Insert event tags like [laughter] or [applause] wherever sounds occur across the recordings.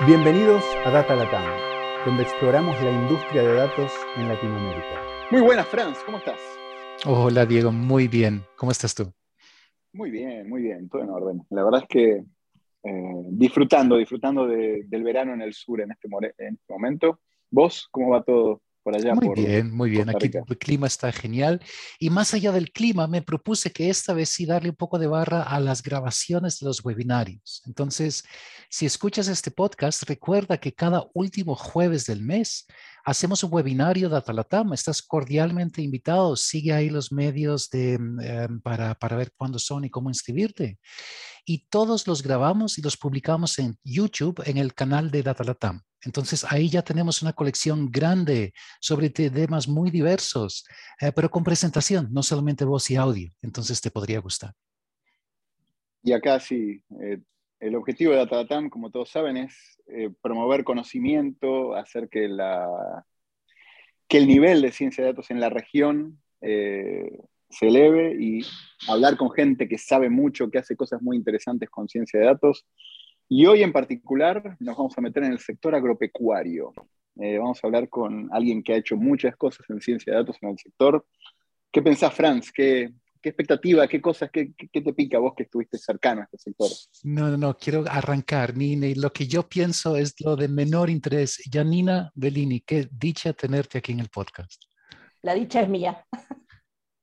Bienvenidos a Data Latam, donde exploramos la industria de datos en Latinoamérica. Muy buenas, Franz, ¿cómo estás? Hola, Diego, muy bien. ¿Cómo estás tú? Muy bien, muy bien, todo en orden. La verdad es que eh, disfrutando, disfrutando del verano en el sur en este, en este momento. ¿Vos cómo va todo? Muy bien, muy bien. Aquí el clima está genial. Y más allá del clima, me propuse que esta vez sí darle un poco de barra a las grabaciones de los webinarios. Entonces, si escuchas este podcast, recuerda que cada último jueves del mes hacemos un webinario de Atalatam. Estás cordialmente invitado. Sigue ahí los medios de, em, para, para ver cuándo son y cómo inscribirte y todos los grabamos y los publicamos en YouTube en el canal de Datalatam. Entonces ahí ya tenemos una colección grande sobre temas muy diversos, eh, pero con presentación, no solamente voz y audio. Entonces te podría gustar. Y acá sí, eh, el objetivo de Datalatam, como todos saben, es eh, promover conocimiento, hacer que, la, que el nivel de ciencia de datos en la región se eleve y hablar con gente que sabe mucho, que hace cosas muy interesantes con ciencia de datos. Y hoy en particular nos vamos a meter en el sector agropecuario. Eh, vamos a hablar con alguien que ha hecho muchas cosas en ciencia de datos en el sector. ¿Qué pensás, Franz? ¿Qué, qué expectativa, qué cosas, qué, qué, te pica vos que estuviste cercano a este sector? No, no, no, quiero arrancar, Nina, y lo que yo pienso es lo de menor interés. Janina Bellini, qué dicha tenerte aquí en el podcast. La dicha es mía.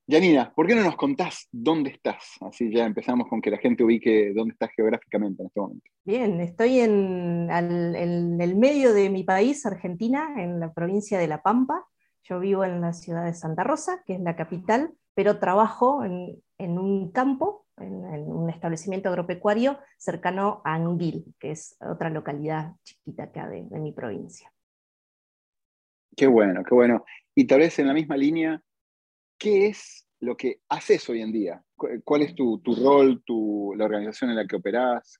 Janina, ¿por qué no nos contás dónde estás? Así ya empezamos con que la gente ubique dónde estás geográficamente en este momento. Bien, estoy en, el medio de mi país, Argentina, en la provincia de La Pampa. Yo vivo en la ciudad de Santa Rosa, que es la capital, pero trabajo en, un campo, en, un establecimiento agropecuario cercano a Anguil, que es otra localidad chiquita acá de, de mi provincia. Qué bueno, qué bueno. Y tal vez en la misma línea, ¿qué es lo que haces hoy en día? ¿Cuál es tu, rol, tu, la organización en la que operás?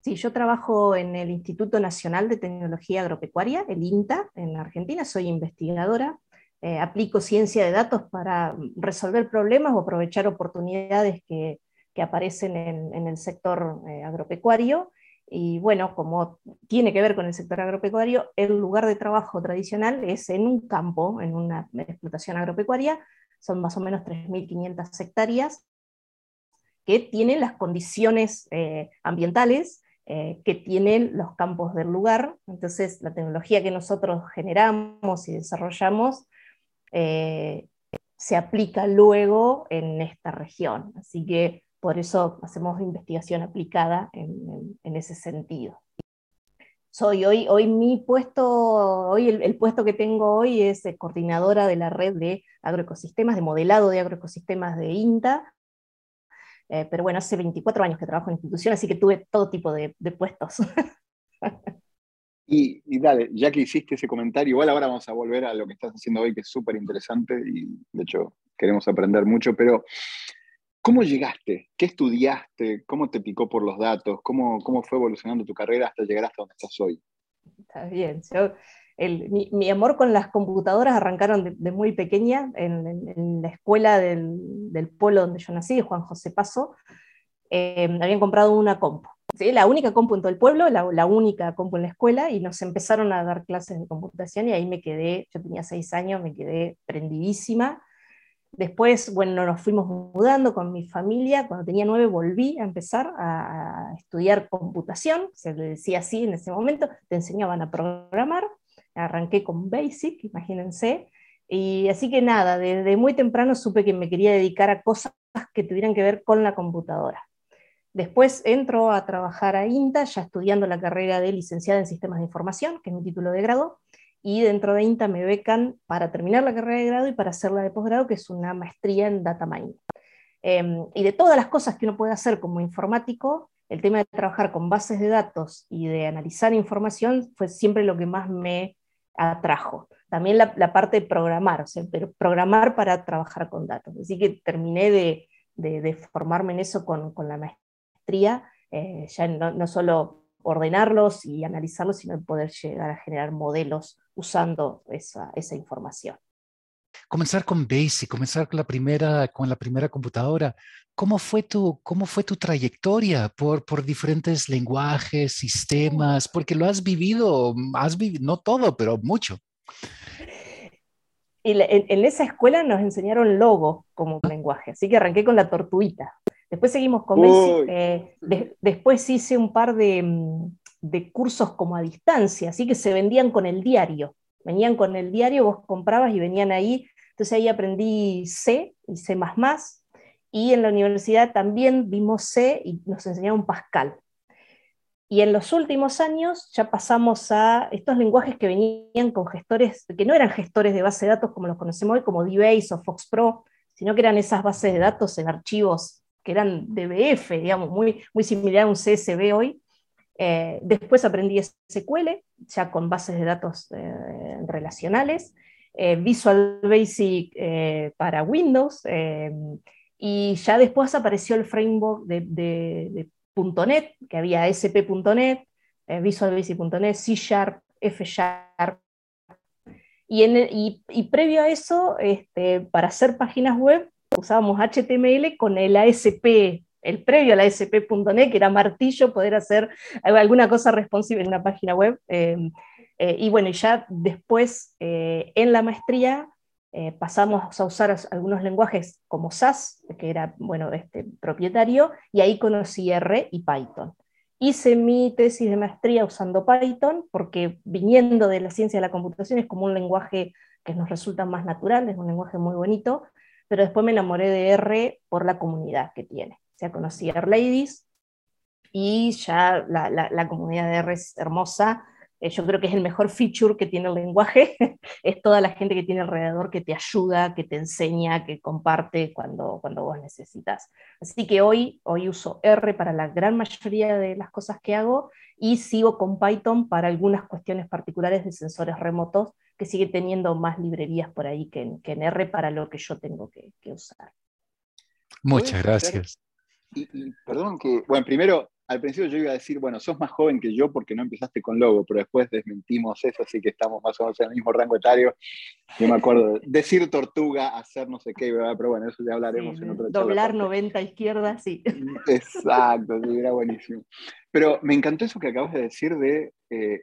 Sí, yo trabajo en el Instituto Nacional de Tecnología Agropecuaria, el INTA, en Argentina, soy investigadora. Eh, aplico ciencia de datos para resolver problemas o aprovechar oportunidades que, aparecen en, el sector eh, agropecuario. Y bueno, como tiene que ver con el sector agropecuario, el lugar de trabajo tradicional es en un campo, en una explotación agropecuaria, son más o menos 3.500 hectáreas, que tienen las condiciones eh, ambientales eh, que tienen los campos del lugar. Entonces, la tecnología que nosotros generamos y desarrollamos eh, se aplica luego en esta región. Así que por eso hacemos investigación aplicada en, ese sentido. Soy hoy, hoy mi puesto, hoy el, puesto que tengo hoy es coordinadora de la red de agroecosistemas, de modelado de agroecosistemas de INTA, eh, pero bueno, hace 24 años que trabajo en institución, así que tuve todo tipo de, puestos. [laughs] Y, y, dale, ya que hiciste ese comentario, igual ahora vamos a volver a lo que estás haciendo hoy, que es súper interesante y de hecho queremos aprender mucho, pero ¿Cómo llegaste? ¿Qué estudiaste? ¿Cómo te picó por los datos? ¿Cómo, cómo fue evolucionando tu carrera hasta llegar hasta donde estás hoy? Está bien. mi, amor con las computadoras arrancaron de, muy pequeña en, la escuela del, pueblo donde yo nací, Juan José Paso. Eh, habían comprado una compu. ¿sí? La única compu en todo el pueblo, la, la, única compu en la escuela, y nos empezaron a dar clases de computación y ahí me quedé, yo tenía seis años, me quedé prendidísima Después, bueno, nos fuimos mudando con mi familia. Cuando tenía nueve volví a empezar a, estudiar computación, se decía así en ese momento, te enseñaban a programar. Arranqué con Basic, imagínense. Y así que nada, desde muy temprano supe que me quería dedicar a cosas que tuvieran que ver con la computadora. Después entro a trabajar a INTA, ya estudiando la carrera de licenciada en sistemas de información, que es mi título de grado, y dentro de INTA me becan para terminar la carrera de grado y para hacer la de posgrado, que es una maestría en data mining. Em, y de todas las cosas que uno puede hacer como informático, el tema de trabajar con bases de datos y de analizar información fue siempre lo que más me atrajo. También la, parte de programar, o sea, pero programar para trabajar con datos. Así que terminé de, de, formarme en eso con, con la maestría, eh, ya no, no, solo ordenarlos y analizarlos, sino poder llegar a generar modelos usando esa, esa información. Comenzar con BASIC, comenzar con la primera, con la primera computadora, ¿cómo fue tu, cómo fue tu trayectoria por, por diferentes lenguajes, sistemas? Porque lo has vivido, has vivido, no todo, pero mucho. Y en, esa escuela nos enseñaron Logo como lenguaje, así que arranqué con la tortuita. Después seguimos con Basic, eh, después hice un par de, mm, de cursos como a distancia, así que se vendían con el diario. Venían con el diario, vos comprabas y venían ahí. Entonces ahí aprendí C y C++, y en la universidad también vimos C y nos enseñaron Pascal. Y en los últimos años ya pasamos a estos lenguajes que venían con gestores, que no eran gestores de base de datos como los conocemos hoy, como DBase o FoxPro, sino que eran esas bases de datos en archivos que eran DBF, digamos, muy, muy similar a un CSV hoy. Eh, después aprendí SQL, ya con bases de datos eh, relacionales, eh, Visual Basic para Windows, y ya después apareció el framework de, .NET, que había ASP.NET, eh, Visual Basic.NET, C Sharp, F Sharp. Y, previo a eso, este, para hacer páginas web, usábamos HTML con el ASP, el previo al ASP.NET, que era martillo, poder hacer alguna cosa responsive en una página web. Em, eh, y bueno, ya después eh, en la maestría eh, pasamos a usar algunos lenguajes como SAS, que era bueno, este, propietario, y ahí conocí R y Python. Hice mi tesis de maestría usando Python porque viniendo de la ciencia de la computación es como un lenguaje que nos resulta más natural, es un lenguaje muy bonito, pero después me enamoré de R por la comunidad que tiene. Sea, conocí a R-Ladies y ya la, la comunidad de R es hermosa, eh, yo creo que es el mejor feature que tiene el lenguaje, [laughs] es toda la gente que tiene alrededor que te ayuda, que te enseña, que comparte cuando, cuando vos necesitas. Así que hoy, hoy uso R para la gran mayoría de las cosas que hago y sigo con Python para algunas cuestiones particulares de sensores remotos, que sigue teniendo más librerías por ahí que en, que en R para lo que yo tengo que, que usar. Muchas gracias. Y, perdón que, bueno, primero al principio yo iba a decir, bueno, sos más joven que yo porque no empezaste con Logo, pero después desmentimos eso, así que estamos más o menos en el mismo rango etario. Yo me acuerdo, decir tortuga, hacer no sé qué, ¿verdad? pero bueno, eso ya hablaremos en otra Doblar 90 izquierda, sí. Exacto, sí, era buenísimo. Pero me encantó eso que acabas de decir de eh,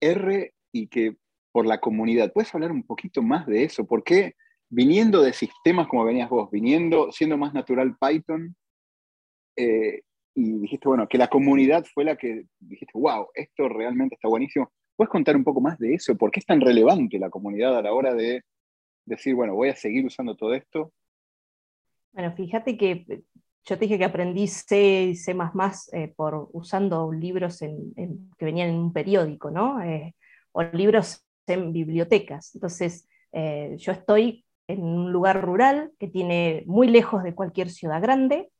R y que por la comunidad. ¿Puedes hablar un poquito más de eso? ¿Por qué viniendo de sistemas como venías vos, viniendo, siendo más natural Python, eh, y dijiste, bueno, que la comunidad fue la que dijiste, wow, esto realmente está buenísimo. ¿Puedes contar un poco más de eso? ¿Por qué es tan relevante la comunidad a la hora de decir, bueno, voy a seguir usando todo esto? Bueno, fíjate que eh, yo te dije que aprendí C y C eh, por usando libros en, que venían en un periódico, ¿no? Eh, o libros en bibliotecas. Entonces, yo estoy en un lugar rural que tiene muy lejos de cualquier ciudad grande,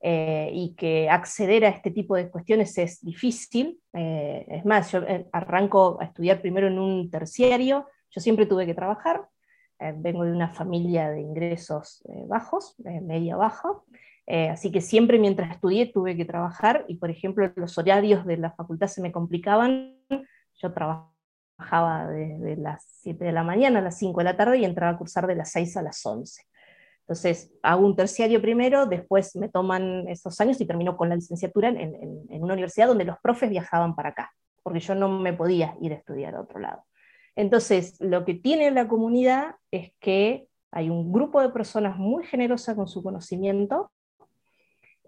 eh, y que acceder a este tipo de cuestiones es difícil. Eh, es más, yo eh, arranco a estudiar primero en un terciario, yo siempre tuve que trabajar, vengo de una familia de ingresos bajos, media baja, así que siempre mientras estudié tuve que trabajar y por ejemplo los horarios de la facultad se me complicaban, yo trabajaba desde las 7 de la mañana a las 5 de la tarde y entraba a cursar de las 6 a las 11. Entonces, hago un terciario primero, después me toman esos años y termino con la licenciatura en, una universidad donde los profes viajaban para acá, porque yo no me podía ir a estudiar a otro lado. Entonces, lo que tiene la comunidad es que hay un grupo de personas muy generosas con su conocimiento,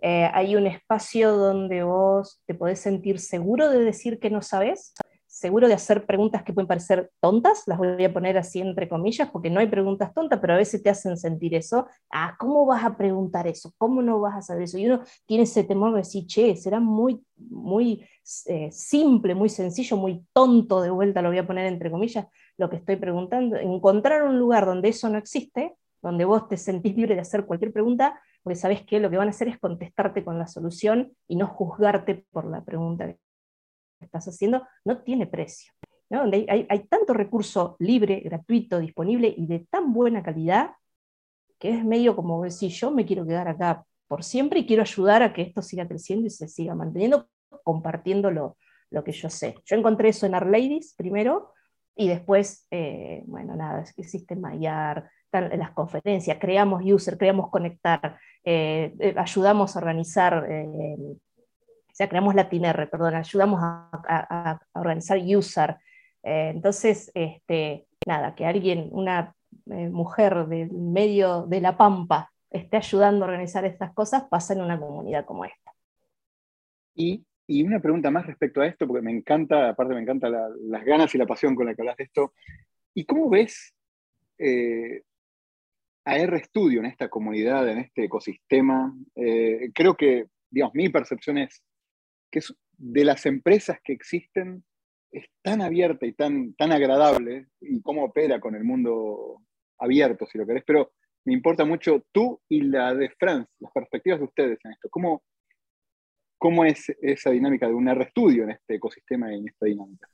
eh, hay un espacio donde vos te podés sentir seguro de decir que no sabes, seguro de hacer preguntas que pueden parecer tontas, las voy a poner así entre comillas, porque no hay preguntas tontas, pero a veces te hacen sentir eso. Ah, ¿cómo vas a preguntar eso? ¿Cómo no vas a saber eso? Y uno tiene ese temor de decir, che, será muy, muy eh, simple, muy sencillo, muy tonto, de vuelta lo voy a poner entre comillas, lo que estoy preguntando. Encontrar un lugar donde eso no existe, donde vos te sentís libre de hacer cualquier pregunta, porque sabes que lo que van a hacer es contestarte con la solución y no juzgarte por la pregunta estás haciendo no tiene precio. Donde hay, tanto recurso libre, gratuito, disponible y de tan buena calidad que es medio como decir, yo me quiero quedar acá por siempre y quiero ayudar a que esto siga creciendo y se siga manteniendo, compartiendo lo, que yo sé. Yo encontré eso en Our Ladies primero y después, eh, bueno, nada, existe Mayar, las conferencias, creamos user, creamos conectar, ayudamos a organizar, o sea, creamos LatinR, perdón, ayudamos a, organizar USAR. entonces, este, nada, que alguien, una mujer del medio de la Pampa, esté ayudando a organizar estas cosas, pasa en una comunidad como esta. Y, una pregunta más respecto a esto, porque me encanta, aparte me encantan las ganas y la pasión con la que hablas de esto. ¿Y cómo ves eh, a RStudio en esta comunidad, en este ecosistema? Eh, creo que, digamos, mi percepción es que es de las empresas que existen es tan abierta y tan, tan agradable y cómo opera con el mundo abierto, si lo querés, pero me importa mucho tú y la de Franz, las perspectivas de ustedes en esto. ¿Cómo, cómo es esa dinámica de un RStudio en este ecosistema y en esta dinámica?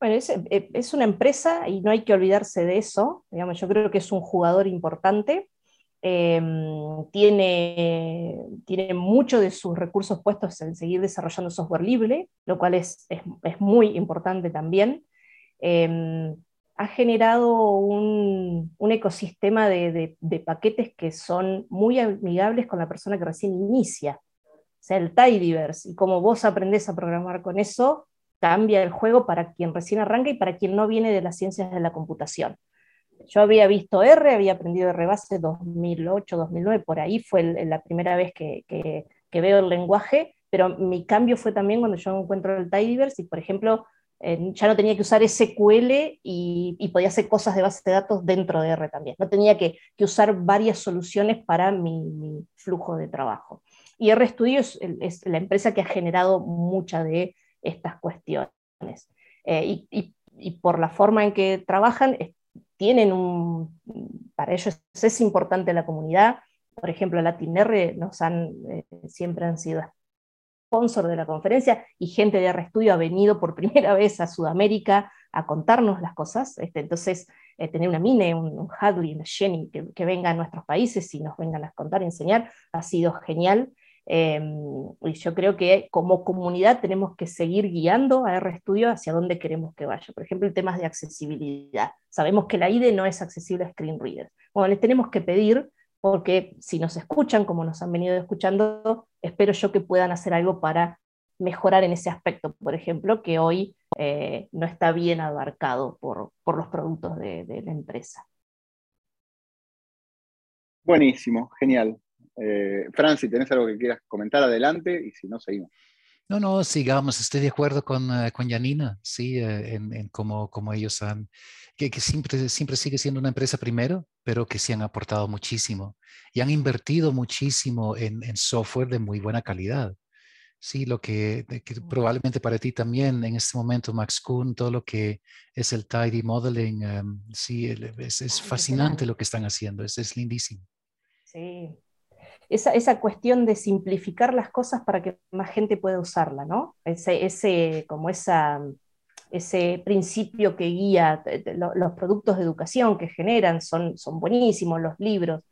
Bueno, eh, es, una empresa y no hay que olvidarse de eso. Digamos, yo creo que es un jugador importante. Em, tiene, tiene mucho de sus recursos puestos en seguir desarrollando software libre, lo cual es, es, muy importante también. Em, ha generado un, ecosistema de, paquetes que son muy amigables con la persona que recién inicia. O sea, el Tidyverse, y como vos aprendés a programar con eso, cambia el juego para quien recién arranca y para quien no viene de las ciencias de la computación. Yo había visto R, había aprendido R base 2008, 2009, por ahí fue la primera vez que, que, veo el lenguaje, pero mi cambio fue también cuando yo encuentro el Tidyverse y, por ejemplo, ya no tenía que usar SQL y, podía hacer cosas de base de datos dentro de R también. No tenía que, usar varias soluciones para mi, flujo de trabajo. Y RStudio es, es, la empresa que ha generado muchas de estas cuestiones. Eh, y, por la forma en que trabajan, tienen un, para ellos es importante la comunidad. Por ejemplo, LatinR nos han, eh, siempre han sido sponsor de la conferencia y gente de RStudio ha venido por primera [laughs] vez a Sudamérica a contarnos las cosas. Este, entonces, eh, tener una Mine, un, un Hadley, una Jenny que, que venga a nuestros países y nos vengan a contar y enseñar ha sido genial. Em, y yo creo que como comunidad tenemos que seguir guiando a RStudio hacia dónde queremos que vaya. Por ejemplo, el tema de accesibilidad. Sabemos que la IDE no es accesible a screen readers. Bueno, les tenemos que pedir porque si nos escuchan, como nos han venido escuchando, espero yo que puedan hacer algo para mejorar en ese aspecto, por ejemplo, que hoy eh, no está bien abarcado por, los productos de, la empresa. Buenísimo, genial. Eh, Fran, si tenés algo que quieras comentar, adelante, y si no, seguimos. No, no, sigamos. Estoy de acuerdo con, uh, con Janina, sí, eh, en, en cómo, ellos han que, siempre, siempre sigue siendo una empresa primero, pero que sí han aportado muchísimo y han invertido muchísimo en, software de muy buena calidad. Sí, lo que, probablemente para ti también en este momento, Max Kuhn, todo lo que es el tidy modeling, em, sí, es, fascinante lo que están haciendo, es, es lindísimo. Sí, esa, esa, cuestión de simplificar las cosas para que más gente pueda usarla, ¿no? Ese, como ese principio que guía los productos de educación que generan son, son buenísimos, los libros,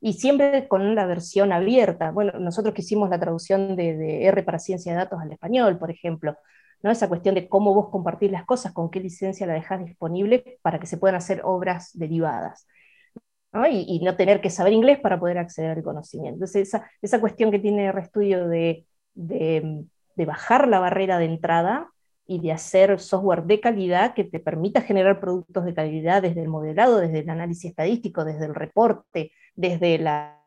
y siempre con la versión abierta. Bueno, nosotros que hicimos la traducción de, R para ciencia de datos al español, por ejemplo, ¿no? esa cuestión de cómo vos compartís las cosas, con qué licencia la dejás disponible para que se puedan hacer obras derivadas. Y, no tener que saber inglés para poder acceder al conocimiento. Entonces, esa, esa cuestión que tiene RStudio de, de, de bajar la barrera de entrada y de hacer software de calidad que te permita generar productos de calidad desde el modelado, desde el análisis estadístico, desde el reporte, desde la,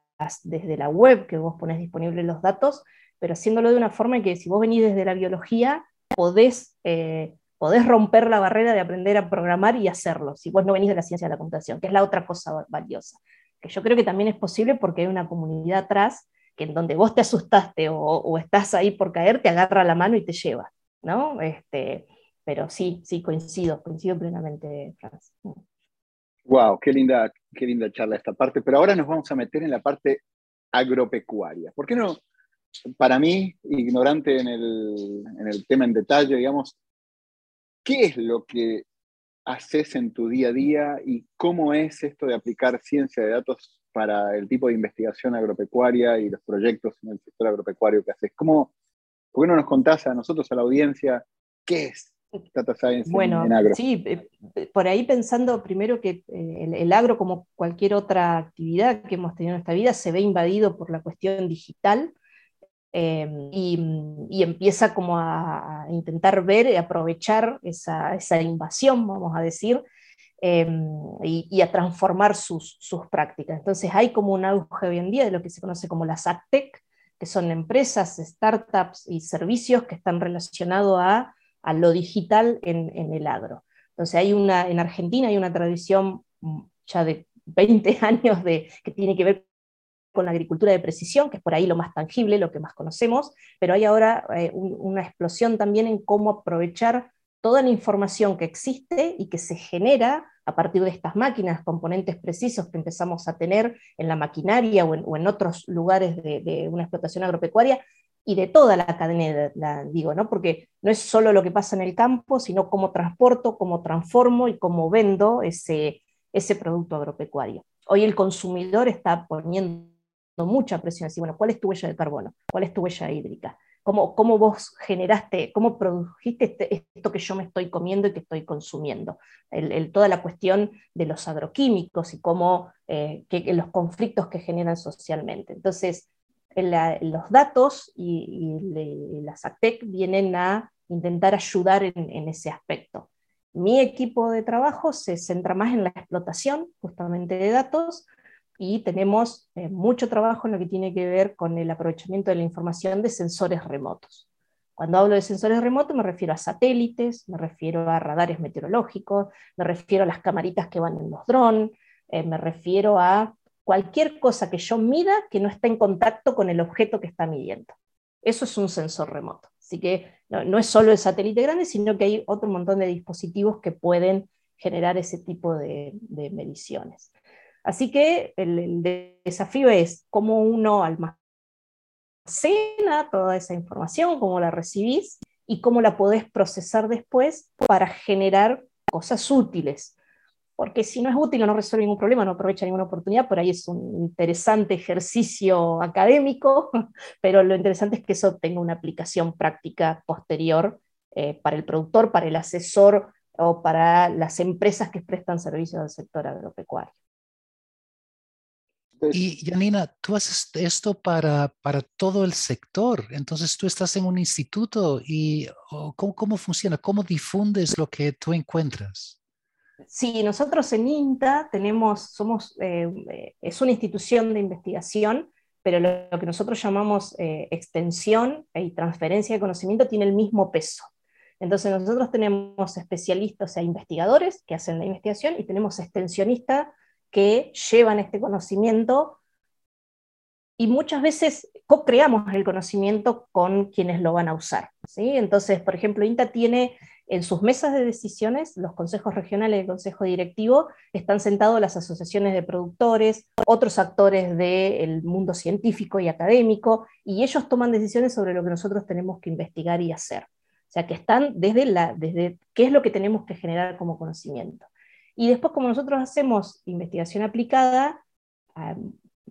desde la web que vos ponés disponibles los datos, pero haciéndolo de una forma que si vos venís desde la biología, podés, eh, podés romper la barrera de aprender a programar y hacerlo, si vos no venís de la ciencia de la computación, que es la otra cosa valiosa. Que yo creo que también es posible porque hay una comunidad atrás que en donde vos te asustaste o, o estás ahí por caer, te agarra la mano y te lleva. ¿no? Este, pero sí, sí, coincido, coincido plenamente, Franz. Wow, qué linda, qué linda charla esta parte, pero ahora nos vamos a meter en la parte agropecuaria. ¿Por qué no? Para mí, ignorante en el, en el tema en detalle, digamos, ¿qué es lo que haces en tu día a día y cómo es esto de aplicar ciencia de datos para el tipo de investigación agropecuaria y los proyectos en el sector agropecuario que haces? ¿Cómo, ¿Por qué no nos contás a nosotros, a la audiencia, qué es data science bueno, en, agro. Sí, eh, por ahí pensando primero que eh, el, agro, como cualquier otra actividad que hemos tenido en esta vida, se ve invadido por la cuestión digital. Y, empieza como a, intentar ver y aprovechar esa, esa, invasión, vamos a decir, y, a transformar sus, sus, prácticas. Entonces hay como un auge hoy en día de lo que se conoce como las AgTech, que son empresas, startups y servicios que están relacionados a a lo digital en, el agro. Entonces, hay una, en Argentina hay una tradición mm, ya de 20 [laughs] años de, que tiene que ver con la agricultura de precisión, que es por ahí lo más tangible, lo que más conocemos, pero hay ahora eh, una explosión también en cómo aprovechar toda la información que existe y que se genera a partir de estas máquinas, componentes precisos que empezamos a tener en la maquinaria o en, otros lugares de, una explotación agropecuaria, y de toda la cadena, digo, ¿no? porque no es solo lo que pasa en el campo, sino cómo transporto, cómo transformo y cómo vendo ese, ese producto agropecuario. Hoy el consumidor está poniendo mucha presión, así, bueno, ¿cuál es tu huella de carbono? ¿Cuál es tu huella hídrica? ¿Cómo, cómo vos generaste, cómo produjiste este, esto que yo me estoy comiendo y que estoy consumiendo? Toda la cuestión de los agroquímicos y cómo eh, los conflictos que generan socialmente. Entonces, los datos y, las ACTEC vienen a intentar ayudar en, ese aspecto. Mi equipo de trabajo se centra más en la explotación justamente de datos y tenemos eh, mucho trabajo en lo que tiene que ver con el aprovechamiento de la información de sensores remotos. Cuando hablo de sensores remotos me refiero a satélites, me refiero a radares meteorológicos, me refiero a las camaritas que van en los drones, eh, me refiero a cualquier cosa que yo mida que no está en contacto con el objeto que está midiendo. Eso es un sensor remoto. Así que no, es solo el satélite grande, sino que hay otro montón de dispositivos que pueden generar ese tipo de, mediciones. Así que el, desafío es cómo uno almacena toda esa información, cómo la recibís y cómo la podés procesar después para generar cosas útiles porque si no es útil o no resuelve ningún problema, no aprovecha ninguna oportunidad, por ahí es un interesante ejercicio académico, [laughs] pero lo interesante es que eso tenga una aplicación práctica posterior eh, para el productor, para el asesor o para las empresas que prestan servicios al sector agropecuario. Y Janina, tú haces esto para, para todo el sector, entonces tú estás en un instituto y ¿cómo, ¿cómo funciona? ¿Cómo difundes lo que tú encuentras? Sí, nosotros en INTA tenemos, somos, eh, eh, es una institución de investigación, pero lo, que nosotros llamamos eh, extensión y transferencia de conocimiento tiene el mismo peso. Entonces nosotros tenemos especialistas, o sea, investigadores que hacen la investigación y tenemos extensionistas que llevan este conocimiento y muchas veces co-creamos el conocimiento con quienes lo van a usar. ¿sí? Entonces, por ejemplo, INTA tiene en sus mesas de decisiones, los consejos regionales y el consejo directivo, están sentados las asociaciones de productores, otros actores del mundo científico y académico, y ellos toman decisiones sobre lo que nosotros tenemos que investigar y hacer. O sea, que están desde, la, desde qué es lo que tenemos que generar como conocimiento. Y después, como nosotros hacemos investigación aplicada,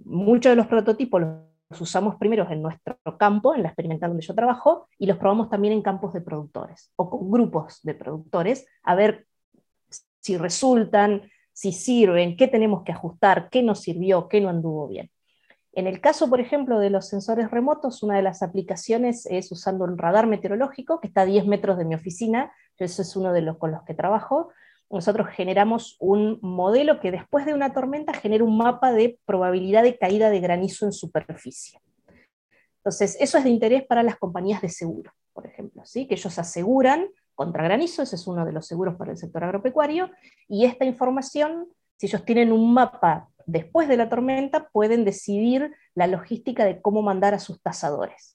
muchos de los prototipos los usamos primero en nuestro campo, en la experimental donde yo trabajo, y los probamos también en campos de productores o con grupos de productores, a ver si resultan, si sirven, qué tenemos que ajustar, qué nos sirvió, qué no anduvo bien. En el caso, por ejemplo, de los sensores remotos, una de las aplicaciones es usando un radar meteorológico que está a 10 metros de mi oficina, eso es uno de los con los que trabajo, nosotros generamos un modelo que después de una tormenta genera un mapa de probabilidad de caída de granizo en superficie. Entonces, eso es de interés para las compañías de seguro, por ejemplo, ¿sí? que ellos aseguran contra granizo, ese es uno de los seguros para el sector agropecuario, y esta información, si ellos tienen un mapa después de la tormenta, pueden decidir la logística de cómo mandar a sus tasadores.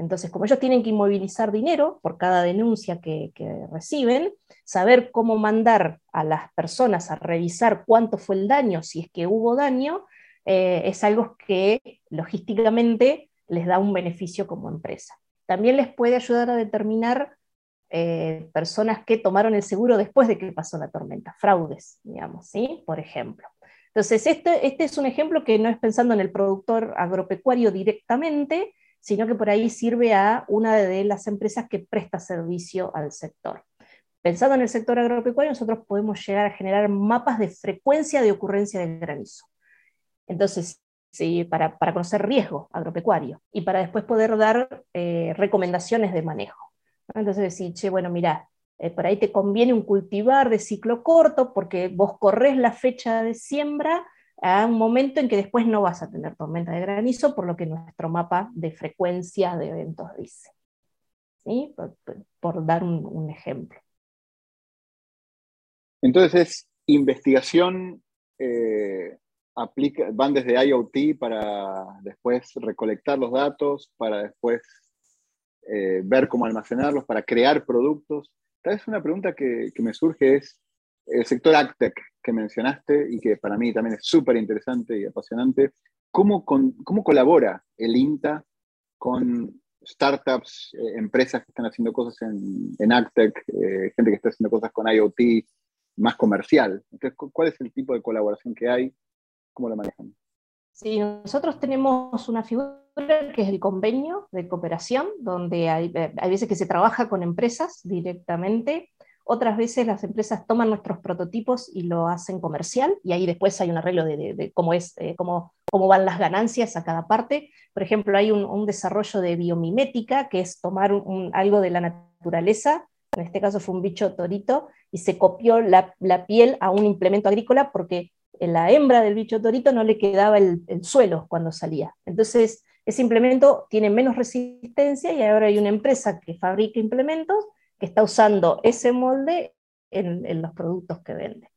Entonces, como ellos tienen que inmovilizar dinero por cada denuncia que, reciben, saber cómo mandar a las personas a revisar cuánto fue el daño, si es que hubo daño, eh, es algo que logísticamente les da un beneficio como empresa. También les puede ayudar a determinar eh, personas que tomaron el seguro después de que pasó la tormenta, fraudes, digamos, ¿sí? Por ejemplo. Entonces, este, este es un ejemplo que no es pensando en el productor agropecuario directamente, sino que por ahí sirve a una de las empresas que presta servicio al sector. pensando en el sector agropecuario, nosotros podemos llegar a generar mapas de frecuencia de ocurrencia del granizo. Entonces, sí, para, conocer riesgo agropecuario y para después poder dar eh, recomendaciones de manejo. Entonces decir, che, bueno, mira, eh, por ahí te conviene un cultivar de ciclo corto porque vos corres la fecha de siembra a un momento en que después no vas a tener tormenta de granizo, por lo que nuestro mapa de frecuencia de eventos dice. ¿Sí? Por, dar un, ejemplo. Entonces es investigación, eh, aplica, van desde IoT para después recolectar los datos, para después eh, ver cómo almacenarlos, para crear productos. Tal vez una pregunta que, me surge es el sector AgTech que mencionaste y que para mí también es súper interesante y apasionante. ¿Cómo, ¿Cómo, colabora el INTA con startups, eh, empresas que están haciendo cosas en, en AgTech, eh, gente que está haciendo cosas con IoT más comercial? Entonces, ¿cuál es el tipo de colaboración que hay? ¿Cómo lo manejan? Sí, nosotros tenemos una figura que es el convenio de cooperación, donde hay, eh, hay, veces que se trabaja con empresas directamente, otras veces las empresas toman nuestros prototipos y lo hacen comercial, y ahí después hay un arreglo de, cómo, es, eh, cómo, cómo, van las ganancias a cada parte. Por ejemplo, hay un, desarrollo de biomimética, que es tomar algo de la naturaleza, en este caso fue un bicho torito, y se copió la, la piel a un implemento agrícola porque en la hembra del bicho torito no le quedaba el, suelo cuando salía. Entonces, ese implemento tiene menos resistencia y ahora hay una empresa que fabrica implementos que está usando ese molde en, los productos que vende.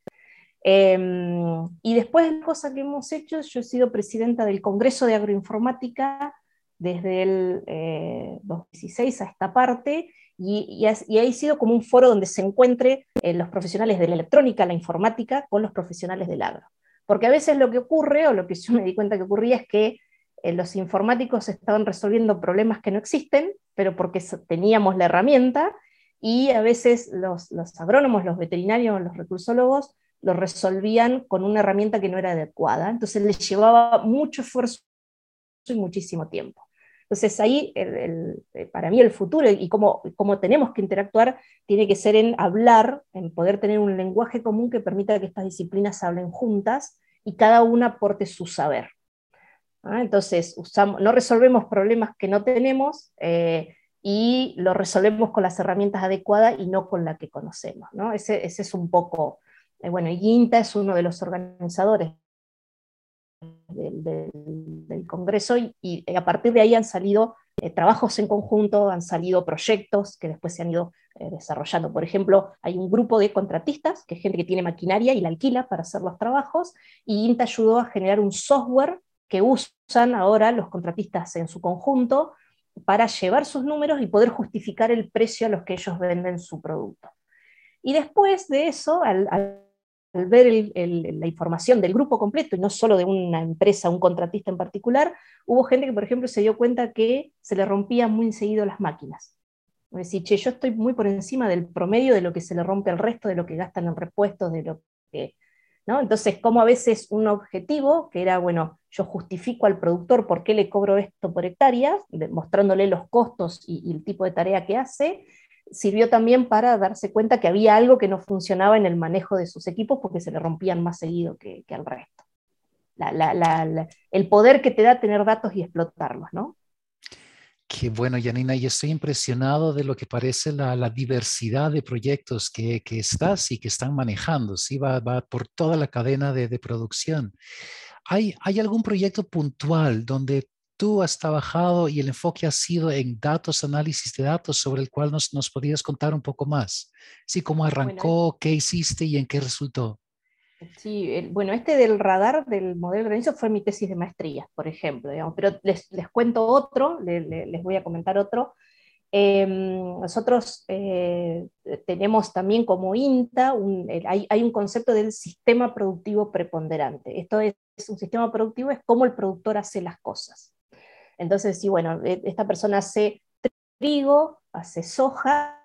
Em, y después, cosa que hemos hecho, yo he sido presidenta del Congreso de Agroinformática desde el 2016 eh, a esta parte, y, y, ha, sido como un foro donde se encuentre eh, los profesionales de la electrónica, la informática, con los profesionales del agro. Porque a veces lo que ocurre, o lo que yo me di cuenta que ocurría, es que eh, los informáticos estaban resolviendo problemas que no existen, pero porque teníamos la herramienta, y a veces los, los agrónomos, los veterinarios, los recursólogos, lo resolvían con una herramienta que no era adecuada. Entonces les llevaba mucho esfuerzo y muchísimo tiempo. Entonces ahí, eh, para mí el futuro y cómo, cómo, tenemos que interactuar tiene que ser en hablar, en poder tener un lenguaje común que permita que estas disciplinas hablen juntas y cada una aporte su saber. ¿Ah? Entonces, usamos, no resolvemos problemas que no tenemos eh, y lo resolvemos con las herramientas adecuadas y no con la que conocemos. ¿no? Ese, ese, es un poco, eh, bueno, INTA es uno de los organizadores del, Congreso y, a partir de ahí han salido eh, trabajos en conjunto, han salido proyectos que después se han ido eh, desarrollando. Por ejemplo, hay un grupo de contratistas, que es gente que tiene maquinaria y la alquila para hacer los trabajos, y INTA ayudó a generar un software que usan ahora los contratistas en su conjunto para llevar sus números y poder justificar el precio a los que ellos venden su producto. Y después de eso, al al ver la información del grupo completo y no solo de una empresa, un contratista en particular, hubo gente que, por ejemplo, se dio cuenta que se le rompían muy seguido las máquinas. Es decir, che, yo estoy muy por encima del promedio de lo que se le rompe al resto, de lo que gastan en repuestos, de lo que... ¿no? Entonces, como a veces un objetivo, que era, bueno, yo justifico al productor por qué le cobro esto por hectárea, mostrándole los costos y el tipo de tarea que hace, sirvió también para darse cuenta que había algo que no funcionaba en el manejo de sus equipos porque se le rompían más seguido que, al resto. el poder que te da tener datos y explotarlos, ¿no? Qué bueno, Janina, y estoy impresionado de lo que parece la, diversidad de proyectos que, estás y que están manejando, ¿sí? Va, va por toda la cadena de, de producción. ¿Hay, ¿Hay, algún proyecto puntual donde tú has trabajado y el enfoque ha sido en datos, análisis de datos, sobre el cual nos, nos podrías contar un poco más. Sí, cómo arrancó, qué hiciste y en qué resultó. Sí, bueno, este del radar del modelo granizo fue mi tesis de maestría, por ejemplo, pero les, les cuento otro, les voy a comentar otro. Em, nosotros eh, tenemos también como INTA, hay, hay, un concepto del sistema productivo preponderante. Esto es, es, un sistema productivo, es cómo el productor hace las cosas. Entonces, sí, bueno, e, esta persona hace trigo, hace soja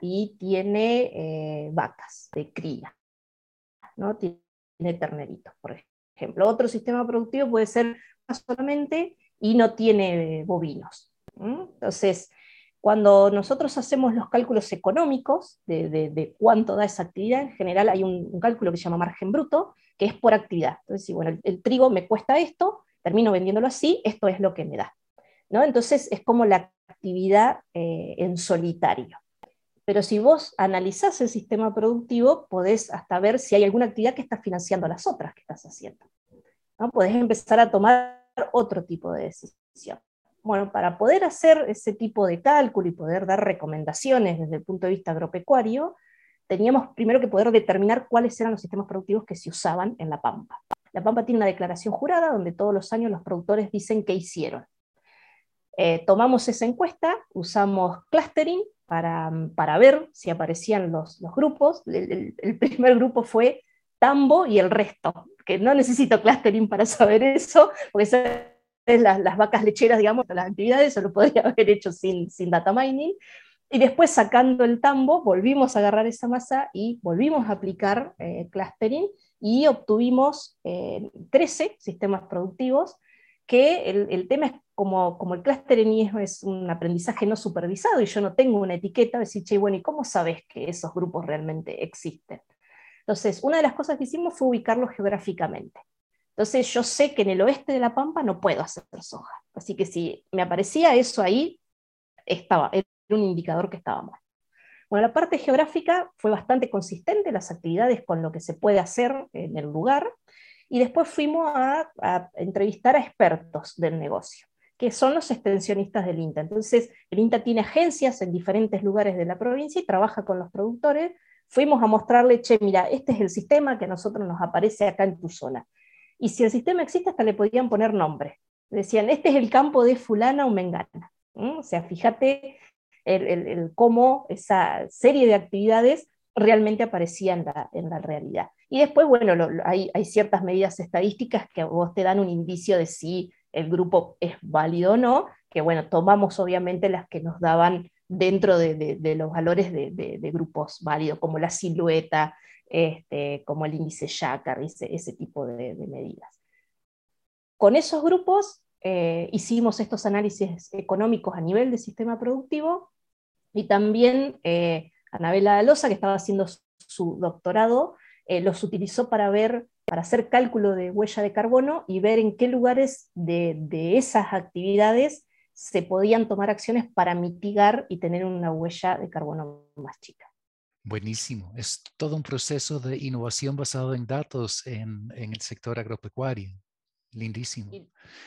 y tiene eh, vacas de cría, ¿no? Tiene terneritos, por ejemplo. Otro sistema productivo puede ser solamente y no tiene bovinos. Entonces, Cuando nosotros hacemos los cálculos económicos de, cuánto da esa actividad, en general hay un, cálculo que se llama margen bruto, que es por actividad. Entonces, si bueno, el, trigo me cuesta esto, termino vendiéndolo así, esto es lo que me da. ¿no? Entonces, es como la actividad eh, en solitario. Pero si vos analizás el sistema productivo, podés hasta ver si hay alguna actividad que está financiando las otras que estás haciendo. ¿no? Podés empezar a tomar otro tipo de decisión. Bueno, para poder hacer ese tipo de cálculo y poder dar recomendaciones desde el punto de vista agropecuario, teníamos primero que poder determinar cuáles eran los sistemas productivos que se usaban en La Pampa. La Pampa tiene una declaración jurada donde todos los años los productores dicen qué hicieron. Eh, tomamos esa encuesta, usamos clustering para, para ver si aparecían los, los grupos. El, primer grupo fue Tambo y el resto, que no necesito clustering para saber eso, porque las, las, vacas lecheras, digamos, las actividades, se lo podría haber hecho sin, sin data mining. Y después sacando el tambo, volvimos a agarrar esa masa y volvimos a aplicar eh, clustering y obtuvimos 13 eh, sistemas productivos que el, tema es como, como el clustering es un aprendizaje no supervisado y yo no tengo una etiqueta, decir, che, bueno, ¿y cómo sabes que esos grupos realmente existen? Entonces, una de las cosas que hicimos fue ubicarlos geográficamente. Entonces yo sé que en el oeste de La Pampa no puedo hacer soja. Así que si me aparecía eso ahí, estaba, un indicador que estaba mal. Bueno, la parte geográfica fue bastante consistente, las actividades con lo que se puede hacer en el lugar, y después fuimos a, entrevistar a expertos del negocio, que son los extensionistas del INTA. Entonces, el INTA tiene agencias en diferentes lugares de la provincia y trabaja con los productores. Fuimos a mostrarle, che, mira, este es el sistema que a nosotros nos aparece acá en tu zona y si el sistema existe, hasta le podían poner nombre. Decían, este es el campo de fulana o mengana. O sea, fíjate el, cómo esa serie de actividades realmente aparecía en la, realidad. Y después, bueno, hay, ciertas medidas estadísticas que vos te dan un indicio de si el grupo es válido o no, que bueno, tomamos obviamente las que nos daban dentro de, los valores de, grupos válidos, como la silueta, este, como el índice ese, ese tipo de, medidas. Con esos grupos eh, hicimos estos análisis económicos a nivel del sistema productivo y también eh, Anabela Loza, que estaba haciendo su doctorado, eh, los utilizó para ver, para hacer cálculo de huella de carbono y ver en qué lugares de, de esas actividades se podían tomar acciones para mitigar y tener una huella de carbono más chica. Buenísimo. Es todo un proceso de innovación basado en datos en, el sector agropecuario. Lindísimo.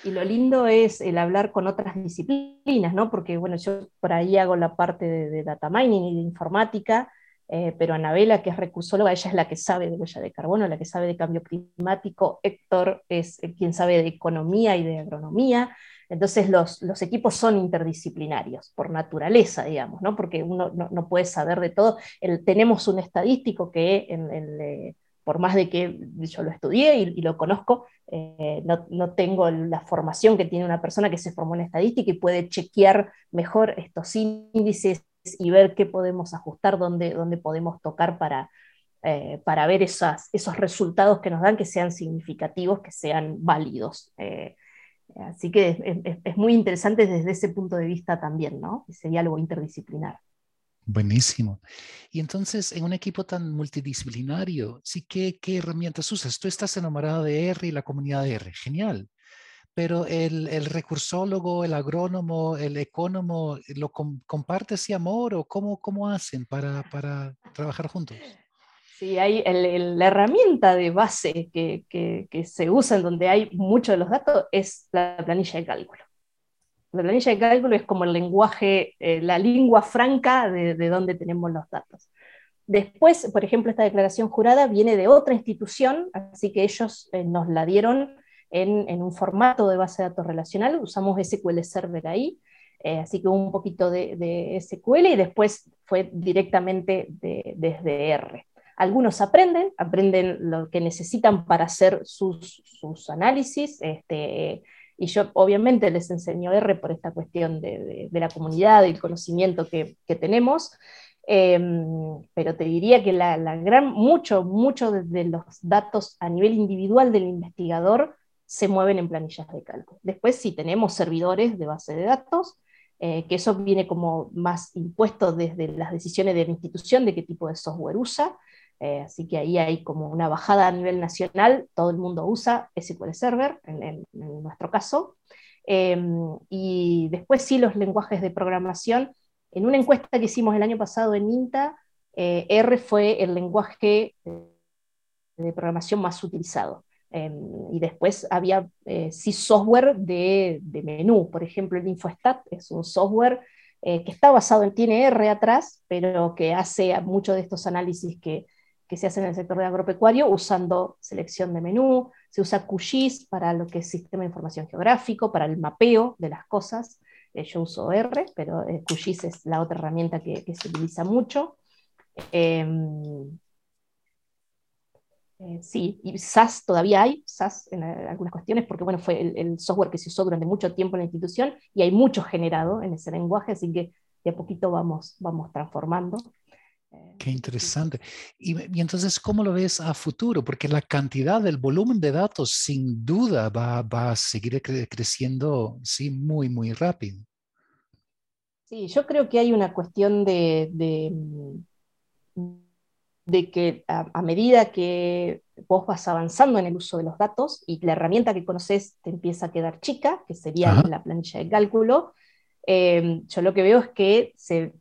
Y, lo lindo es el hablar con otras disciplinas, ¿no? Porque, bueno, yo por ahí hago la parte de, data mining y de informática, eh, pero Anabela, que es recursóloga, ella es la que sabe de huella de carbono, la que sabe de cambio climático. Héctor es quien sabe de economía y de agronomía. Entonces los, equipos son interdisciplinarios, por naturaleza, digamos, ¿no? porque uno no, puede saber de todo. tenemos un estadístico que, eh, por más de que yo lo estudié y, lo conozco, eh, no, tengo la formación que tiene una persona que se formó en estadística y puede chequear mejor estos índices y ver qué podemos ajustar, dónde, dónde podemos tocar para, eh, para ver esas, esos resultados que nos dan, que sean significativos, que sean válidos. Así que es, muy interesante desde ese punto de vista también, ¿no? Sería algo interdisciplinar. Buenísimo. Y entonces, en un equipo tan multidisciplinario, ¿sí qué, qué herramientas usas? Tú estás enamorado de R y la comunidad de R, genial. Pero el, el recursólogo, el agrónomo, el ecónomo, ¿lo comparte ese amor o cómo, cómo hacen para, para trabajar juntos? Sí, hay la herramienta de base que, se usa en donde hay muchos de los datos es la planilla de cálculo. La planilla de cálculo es como el lenguaje, eh, la lengua franca de, donde tenemos los datos. Después, por ejemplo, esta declaración jurada viene de otra institución, así que ellos eh, nos la dieron en, un formato de base de datos relacional, usamos SQL Server ahí, eh, así que un poquito de, SQL y después fue directamente desde R. Algunos aprenden, aprenden lo que necesitan para hacer sus, análisis, este, y yo obviamente les enseño R por esta cuestión de, la comunidad y el conocimiento que, tenemos, em, pero te diría que la, gran, mucho, mucho de los datos a nivel individual del investigador se mueven en planillas de cálculo. Después sí tenemos servidores de base de datos, que eso viene como más impuesto desde las decisiones de la institución de qué tipo de software usa. Así que ahí hay como una bajada a nivel nacional, todo el mundo usa SQL Server, en, nuestro caso. Em, y después sí los lenguajes de programación. En una encuesta que hicimos el año pasado en INTA, R fue el lenguaje de programación más utilizado. Em, y después había eh, sí software de, menú, por ejemplo, el Infostat es un software eh, que está basado en, tiene R atrás, pero que hace muchos de estos análisis que, que, se hacen en el sector de agropecuario usando selección de menú, se usa QGIS para lo que es sistema de información geográfico, para el mapeo de las cosas, eh, yo uso R, pero QGIS es la otra herramienta que, que se utiliza mucho. Em, eh, sí, y SAS todavía hay, SAS en eh, algunas cuestiones, porque bueno, fue el, software que se usó durante mucho tiempo en la institución y hay mucho generado en ese lenguaje, así que de a poquito vamos, vamos transformando. Eh, Qué interesante. Y, entonces, ¿cómo lo ves a futuro? Porque la cantidad, el volumen de datos sin duda va, va a seguir creciendo, sí, muy, muy rápido. Sí, yo creo que hay una cuestión de, de de que a, medida que vos vas avanzando en el uso de los datos y la herramienta que conoces te empieza a quedar chica, que sería la planilla de cálculo, eh, yo lo que veo es que se,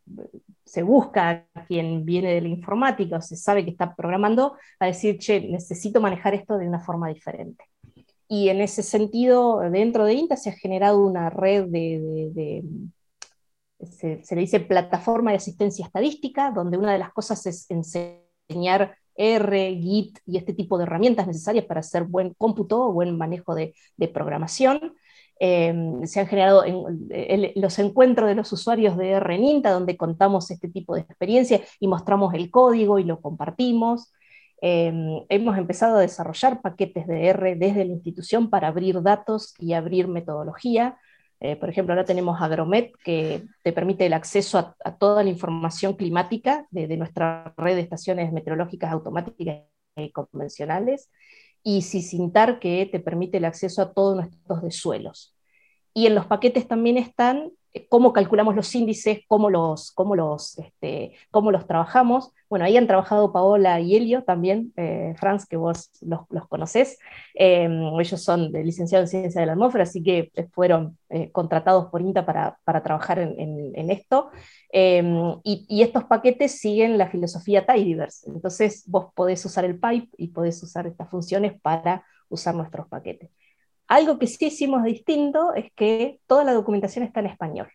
busca a quien viene de la informática o se sabe que está programando a decir, che, necesito manejar esto de una forma diferente. Y en ese sentido, dentro de INTA se ha generado una red de, se, se, le dice plataforma de asistencia estadística, donde una de las cosas es enseñar R, Git y este tipo de herramientas necesarias para hacer buen cómputo o buen manejo de, programación. Em, se han generado los encuentros de los usuarios de R en donde contamos este tipo de experiencia y mostramos el código y lo compartimos. Em, hemos empezado a desarrollar paquetes de R desde la institución para abrir datos y abrir metodología. Eh, por ejemplo, ahora tenemos Agromet, que te permite el acceso a, toda la información climática de, nuestra red de estaciones meteorológicas automáticas y convencionales, y Cicintar, que te permite el acceso a todos nuestros desuelos. Y en los paquetes también están cómo calculamos los índices, cómo los, cómo los, este, cómo los trabajamos. Bueno, ahí han trabajado Paola y Helio también, eh, Franz, que vos los, los conocés. Em, ellos son licenciados en Ciencia de la Atmósfera, así que eh, fueron contratados por INTA para, para trabajar en, en, esto. Em, y, y, estos paquetes siguen la filosofía Tidyverse. Entonces, vos podés usar el pipe y podés usar estas funciones para usar nuestros paquetes. Algo que sí hicimos distinto es que toda la documentación está en español,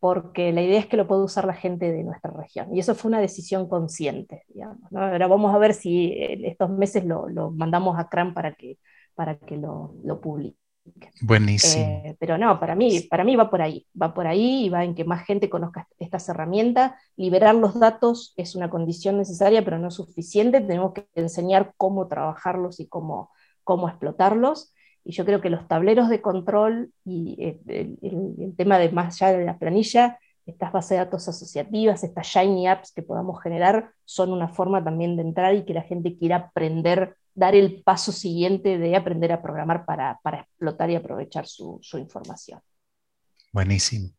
porque la idea es que lo pueda usar la gente de nuestra región. Y eso fue una decisión consciente. Ahora vamos a ver si estos meses lo, mandamos a CRAN para que, para que lo, lo publique. Buenísimo. Eh, pero no, para mí, para mí va por ahí, va por ahí y va en que más gente conozca estas herramientas. Liberar los datos es una condición necesaria, pero no suficiente. Tenemos que enseñar cómo trabajarlos y cómo, cómo explotarlos. Y yo creo que los tableros de control y eh, el, tema de más allá de la planilla, estas bases de datos asociativas, estas Shiny Apps que podamos generar, son una forma también de entrar y que la gente quiera aprender, dar el paso siguiente de aprender a programar para, para explotar y aprovechar su, su, información. Buenísimo.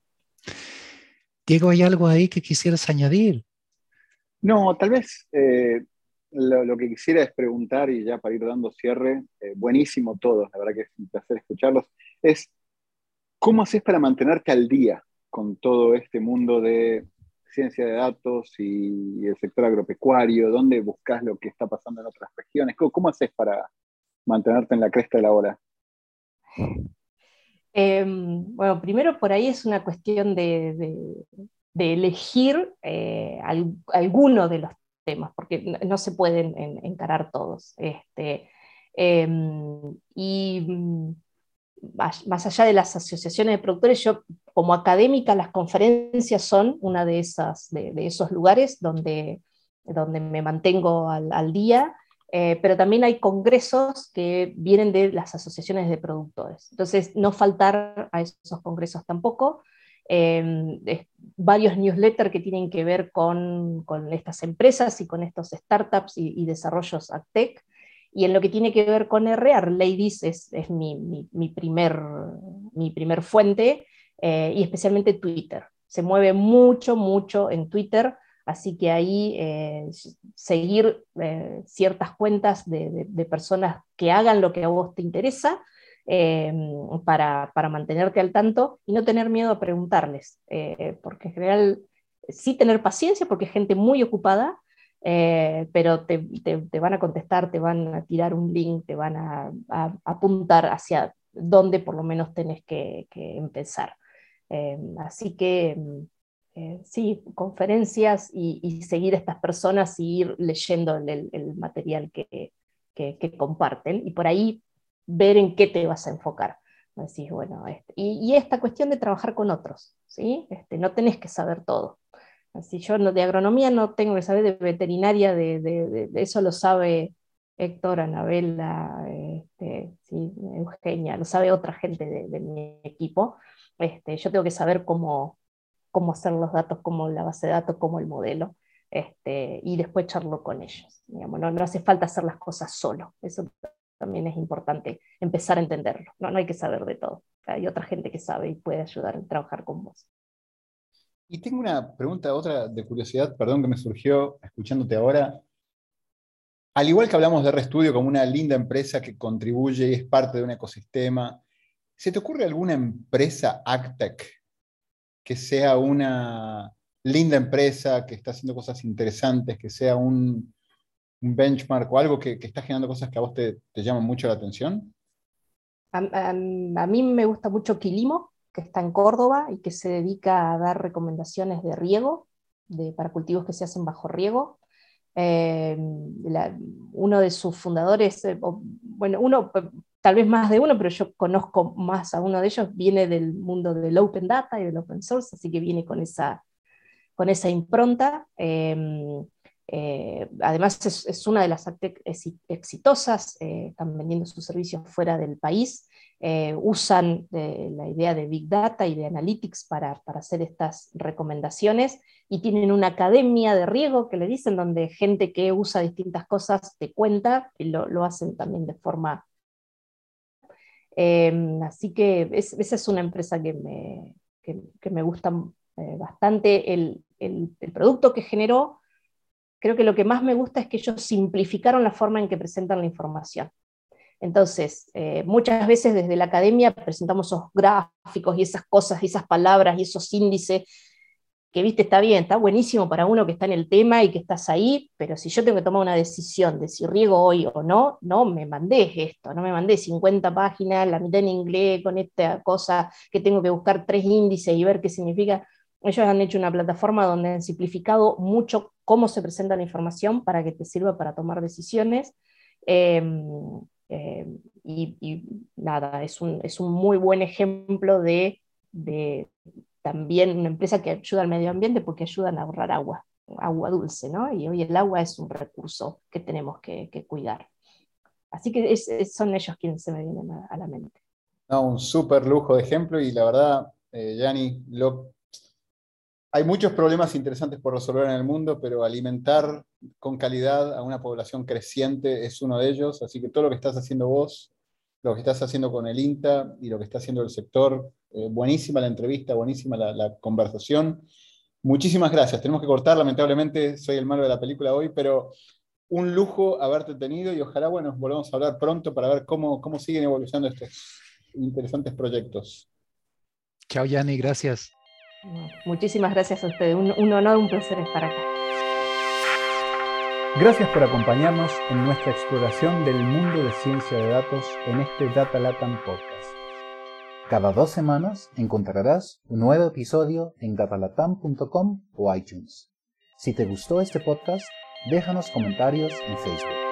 Diego, ¿hay algo ahí que quisieras añadir? No, tal vez eh, lo, que quisiera es preguntar, y ya para ir dando cierre, eh, buenísimo todos, la verdad que es un placer escucharlos, es ¿cómo haces para mantenerte al día con todo este mundo de ciencia de datos y el sector agropecuario? ¿Dónde buscas lo que está pasando en otras regiones? ¿Cómo, haces para mantenerte en la cresta de la ola? Em, bueno, primero por ahí es una cuestión de, elegir eh, alguno de los porque no se pueden encarar todos. Este, em, y mm, más allá de las asociaciones de productores, yo como académica las conferencias son una de, esas, de, esos lugares donde, donde me mantengo al, día, eh, pero también hay congresos que vienen de las asociaciones de productores. Entonces, no faltar a esos congresos tampoco. Em, varios newsletters que tienen que ver con, con, estas empresas y con estos startups y, desarrollos AgTech. Y en lo que tiene que ver con R, Ladies es, es mi, mi, primer, mi primer fuente. y especialmente Twitter. Se mueve mucho, mucho en Twitter, así que ahí seguir ciertas cuentas de, de, personas que hagan lo que a vos te interesa para, para, mantenerte al tanto y no tener miedo a preguntarles, porque en general sí tener paciencia porque es gente muy ocupada, eh, pero te, van a contestar, te van a tirar un link, te van a, apuntar hacia dónde por lo menos tenés que, empezar. Eh, así que eh, sí, conferencias y, seguir a estas personas y ir leyendo el, material que, comparten y por ahí ver en qué te vas a enfocar. bueno, este, y, esta cuestión de trabajar con otros, ¿sí? Este, no tenés que saber todo. Así yo no, de agronomía no tengo que saber, de veterinaria, de, eso lo sabe Héctor, Anabela, este, Eugenia, lo sabe otra gente de, mi equipo. Este, yo tengo que saber cómo, cómo hacer los datos, cómo la base de datos, cómo el modelo, y después echarlo con ellos. No, no, hace falta hacer las cosas solo. Eso también es importante, empezar a entenderlo. No, no hay que saber de todo. Hay otra gente que sabe y puede ayudar a trabajar con vos. Y tengo una pregunta, otra de curiosidad, perdón que me surgió escuchándote ahora. Al igual que hablamos de ReStudio como una linda empresa que contribuye y es parte de un ecosistema, ¿se te ocurre alguna empresa AgTech que sea una linda empresa, que está haciendo cosas interesantes, que sea un, benchmark o algo que, está generando cosas que a vos te, llaman mucho la atención? A, a, mí me gusta mucho Quilimo, que está en Córdoba y que se dedica a dar recomendaciones de riego de, para cultivos que se hacen bajo riego. Eh, uno de sus fundadores, eh, bueno, uno, tal vez más de uno, pero yo conozco más a uno de ellos, viene del mundo del open data y del open source, así que viene con esa, con esa impronta. Eh, además es, una de las exitosas, están vendiendo sus servicios fuera del país eh, usan eh, la idea de Big Data y de Analytics para, hacer estas recomendaciones y tienen una academia de riego que le dicen donde gente que usa distintas cosas te cuenta y lo, hacen también de forma... Em, así que esa es una empresa que me, me gusta eh, bastante. El, el producto que generó, creo que lo que más me gusta es que ellos simplificaron la forma en que presentan la información. Entonces, eh, muchas veces desde la academia presentamos esos gráficos y esas cosas, esas palabras y esos índices que, viste, está bien, está buenísimo para uno que está en el tema y que estás ahí, pero si yo tengo que tomar una decisión de si riego hoy o no, no me mandé esto, no me mandé 50 páginas, la mitad en inglés, con esta cosa que tengo que buscar tres índices y ver qué significa. Ellos han hecho una plataforma donde han simplificado mucho cómo se presenta la información para que te sirva para tomar decisiones. Em, eh, y, nada, es un, es un, muy buen ejemplo de, de, también una empresa que ayuda al medio ambiente porque ayudan a ahorrar agua, agua dulce, ¿no? Y hoy el agua es un recurso que tenemos que, que cuidar. Así que es, son ellos quienes se me vienen a, la mente. No, un súper lujo de ejemplo y la verdad, eh, Yanni, lo, hay muchos problemas interesantes por resolver en el mundo, pero alimentar con calidad a una población creciente es uno de ellos. Así que todo lo que estás haciendo vos, lo que estás haciendo con el INTA y lo que está haciendo el sector, eh, buenísima la entrevista, buenísima la, conversación. Muchísimas gracias. Tenemos que cortar, lamentablemente soy el malo de la película hoy, pero un lujo haberte tenido y ojalá bueno, volvamos a hablar pronto para ver cómo, cómo siguen evolucionando estos interesantes proyectos. Chao, Yanni, gracias. Muchísimas gracias a ustedes. Un, un honor, un placer estar acá. Gracias por acompañarnos en nuestra exploración del mundo de ciencia de datos en este Data Latam Podcast. Cada dos semanas encontrarás un nuevo episodio en datalatam.com o iTunes. Si te gustó este podcast, déjanos comentarios en Facebook.